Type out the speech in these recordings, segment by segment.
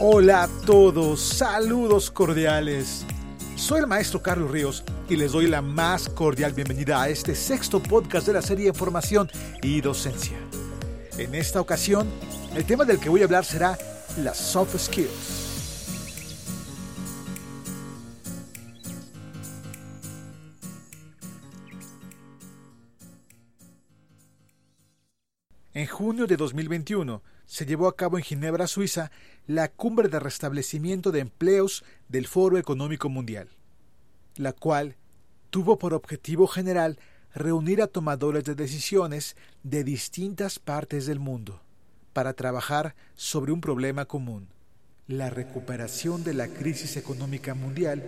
Hola a todos, saludos cordiales. Soy el maestro Carlos Ríos y les doy la más cordial bienvenida a este sexto podcast de la serie Formación y Docencia. En esta ocasión, el tema del que voy a hablar será las soft skills. Junio de 2021 se llevó a cabo en Ginebra, Suiza, la Cumbre de Restablecimiento de Empleos del Foro Económico Mundial, la cual tuvo por objetivo general reunir a tomadores de decisiones de distintas partes del mundo para trabajar sobre un problema común, la recuperación de la crisis económica mundial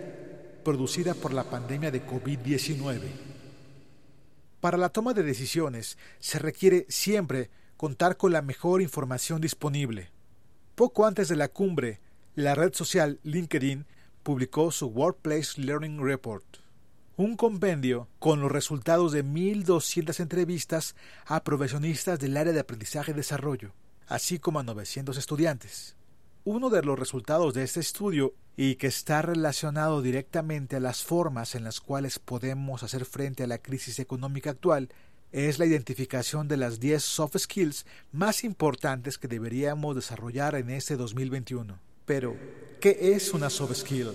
producida por la pandemia de COVID-19. Para la toma de decisiones se requiere siempre contar con la mejor información disponible. Poco antes de la cumbre, la red social LinkedIn publicó su Workplace Learning Report, un compendio con los resultados de 1.200 entrevistas a profesionistas del área de aprendizaje y desarrollo, así como a 900 estudiantes. Uno de los resultados de este estudio, y que está relacionado directamente a las formas en las cuales podemos hacer frente a la crisis económica actual, es la identificación de las 10 soft skills más importantes que deberíamos desarrollar en este 2021. Pero, ¿qué es una soft skill?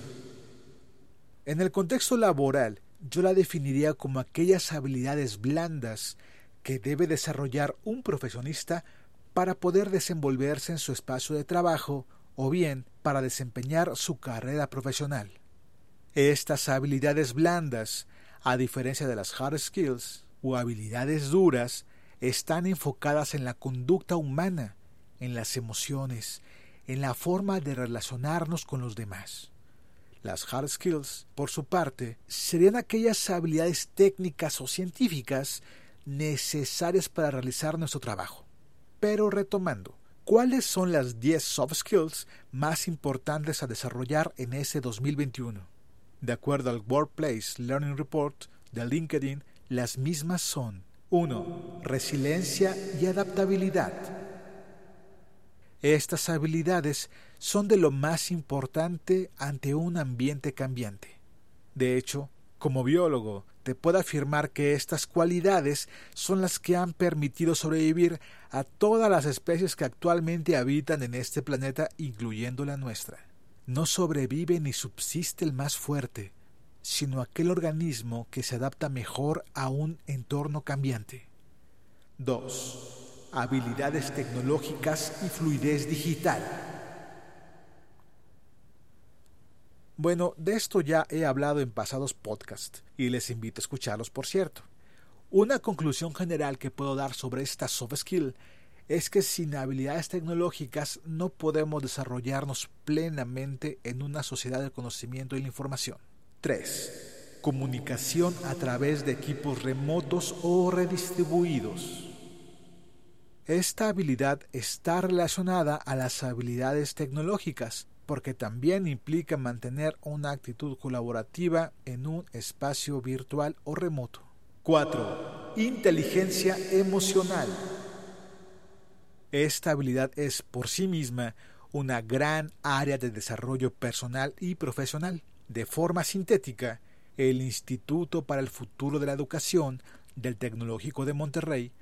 En el contexto laboral, yo la definiría como aquellas habilidades blandas que debe desarrollar un profesionista para poder desenvolverse en su espacio de trabajo o bien para desempeñar su carrera profesional. Estas habilidades blandas, a diferencia de las hard skills, o habilidades duras están enfocadas en la conducta humana, en las emociones, en la forma de relacionarnos con los demás. Las hard skills, por su parte, serían aquellas habilidades técnicas o científicas necesarias para realizar nuestro trabajo. Pero retomando, ¿cuáles son las 10 soft skills más importantes a desarrollar en ese 2021? De acuerdo al Workplace Learning Report de LinkedIn, las mismas son 1. Resiliencia y adaptabilidad. Estas habilidades son de lo más importante ante un ambiente cambiante. De hecho, como biólogo, te puedo afirmar que estas cualidades son las que han permitido sobrevivir a todas las especies que actualmente habitan en este planeta, incluyendo la nuestra. No sobrevive ni subsiste el más fuerte, sino aquel organismo que se adapta mejor a un entorno cambiante. 2. Habilidades tecnológicas y fluidez digital. Bueno, de esto ya he hablado en pasados podcasts y les invito a escucharlos, por cierto. Una conclusión general que puedo dar sobre esta soft skill es que sin habilidades tecnológicas no podemos desarrollarnos plenamente en una sociedad del conocimiento y la información. 3. Comunicación a través de equipos remotos o redistribuidos. Esta habilidad está relacionada a las habilidades tecnológicas, porque también implica mantener una actitud colaborativa en un espacio virtual o remoto. 4. Inteligencia emocional. Esta habilidad es por sí misma una gran área de desarrollo personal y profesional. De forma sintética, el Instituto para el Futuro de la Educación del Tecnológico de Monterrey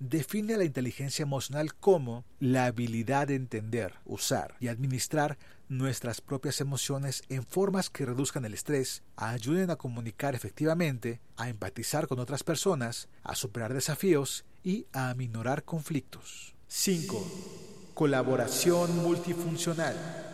define la inteligencia emocional como la habilidad de entender, usar y administrar nuestras propias emociones en formas que reduzcan el estrés, ayuden a comunicar efectivamente, a empatizar con otras personas, a superar desafíos y a aminorar conflictos. 5. Colaboración multifuncional.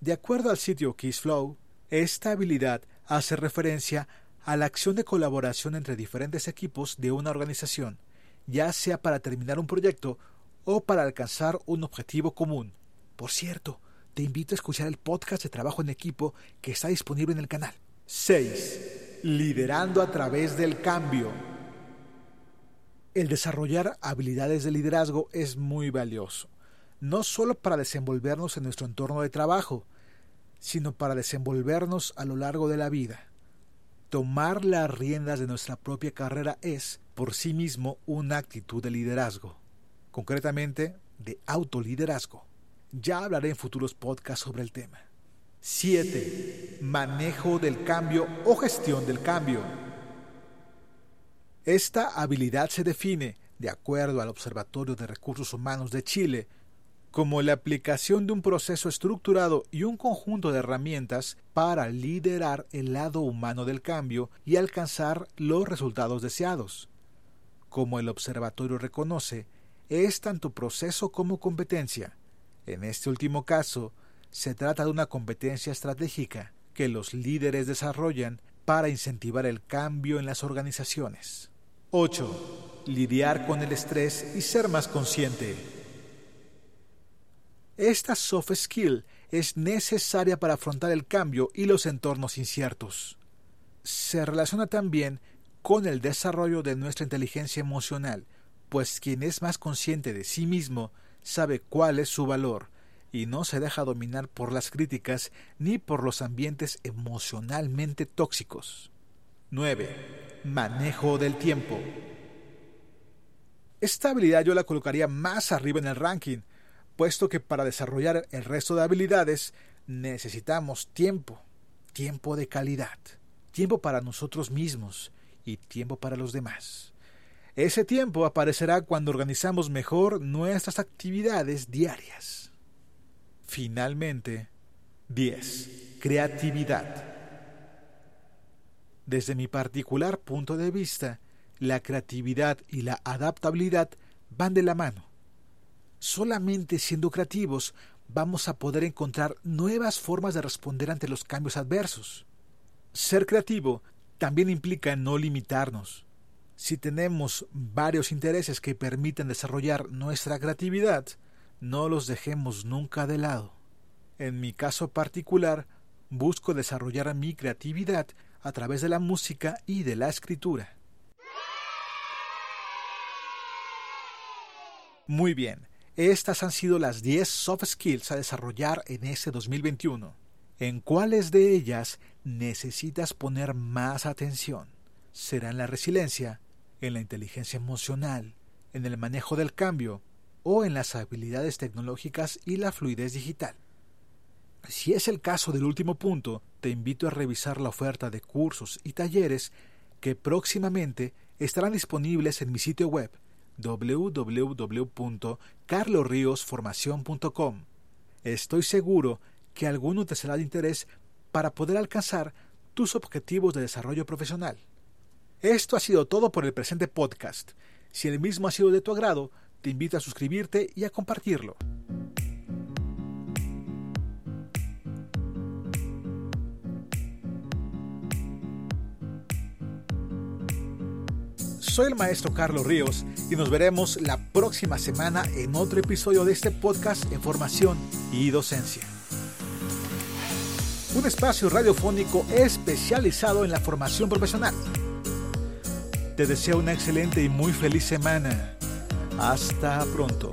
De acuerdo al sitio KissFlow, esta habilidad hace referencia a la acción de colaboración entre diferentes equipos de una organización, ya sea para terminar un proyecto o para alcanzar un objetivo común. Por cierto, te invito a escuchar el podcast de trabajo en equipo que está disponible en el canal. 6. Liderando a través del cambio. El desarrollar habilidades de liderazgo es muy valioso no solo para desenvolvernos en nuestro entorno de trabajo, sino para desenvolvernos a lo largo de la vida. Tomar las riendas de nuestra propia carrera es, por sí mismo, una actitud de liderazgo, concretamente de autoliderazgo. Ya hablaré en futuros podcasts sobre el tema. 7. Manejo del cambio o gestión del cambio. Esta habilidad se define, de acuerdo al Observatorio de Recursos Humanos de Chile, como la aplicación de un proceso estructurado y un conjunto de herramientas para liderar el lado humano del cambio y alcanzar los resultados deseados. Como el observatorio reconoce, es tanto proceso como competencia. En este último caso, se trata de una competencia estratégica que los líderes desarrollan para incentivar el cambio en las organizaciones. 8. Lidiar con el estrés y ser más consciente. Esta soft skill es necesaria para afrontar el cambio y los entornos inciertos. Se relaciona también con el desarrollo de nuestra inteligencia emocional, pues quien es más consciente de sí mismo sabe cuál es su valor y no se deja dominar por las críticas ni por los ambientes emocionalmente tóxicos. 9. Manejo del tiempo. Esta habilidad yo la colocaría más arriba en el ranking, puesto que para desarrollar el resto de habilidades necesitamos tiempo, tiempo de calidad, tiempo para nosotros mismos y tiempo para los demás. Ese tiempo aparecerá cuando organizamos mejor nuestras actividades diarias. Finalmente, 10. Creatividad. Desde mi particular punto de vista, la creatividad y la adaptabilidad van de la mano. Solamente siendo creativos vamos a poder encontrar nuevas formas de responder ante los cambios adversos. Ser creativo también implica no limitarnos. Si tenemos varios intereses que permiten desarrollar nuestra creatividad, no los dejemos nunca de lado. En mi caso particular, busco desarrollar mi creatividad a través de la música y de la escritura. Muy bien, estas han sido las 10 soft skills a desarrollar en este 2021. ¿En cuáles de ellas necesitas poner más atención? ¿Será en la resiliencia, en la inteligencia emocional, en el manejo del cambio o en las habilidades tecnológicas y la fluidez digital? Si es el caso del último punto, te invito a revisar la oferta de cursos y talleres que próximamente estarán disponibles en mi sitio web www.carlosriosformacion.com. Estoy seguro que alguno te será de interés para poder alcanzar tus objetivos de desarrollo profesional. Esto ha sido todo por el presente podcast. Si el mismo ha sido de tu agrado, te invito a suscribirte y a compartirlo. Soy el maestro Carlos Ríos y nos veremos la próxima semana en otro episodio de este podcast en formación y docencia. Un espacio radiofónico especializado en la formación profesional. Te deseo una excelente y muy feliz semana. Hasta pronto.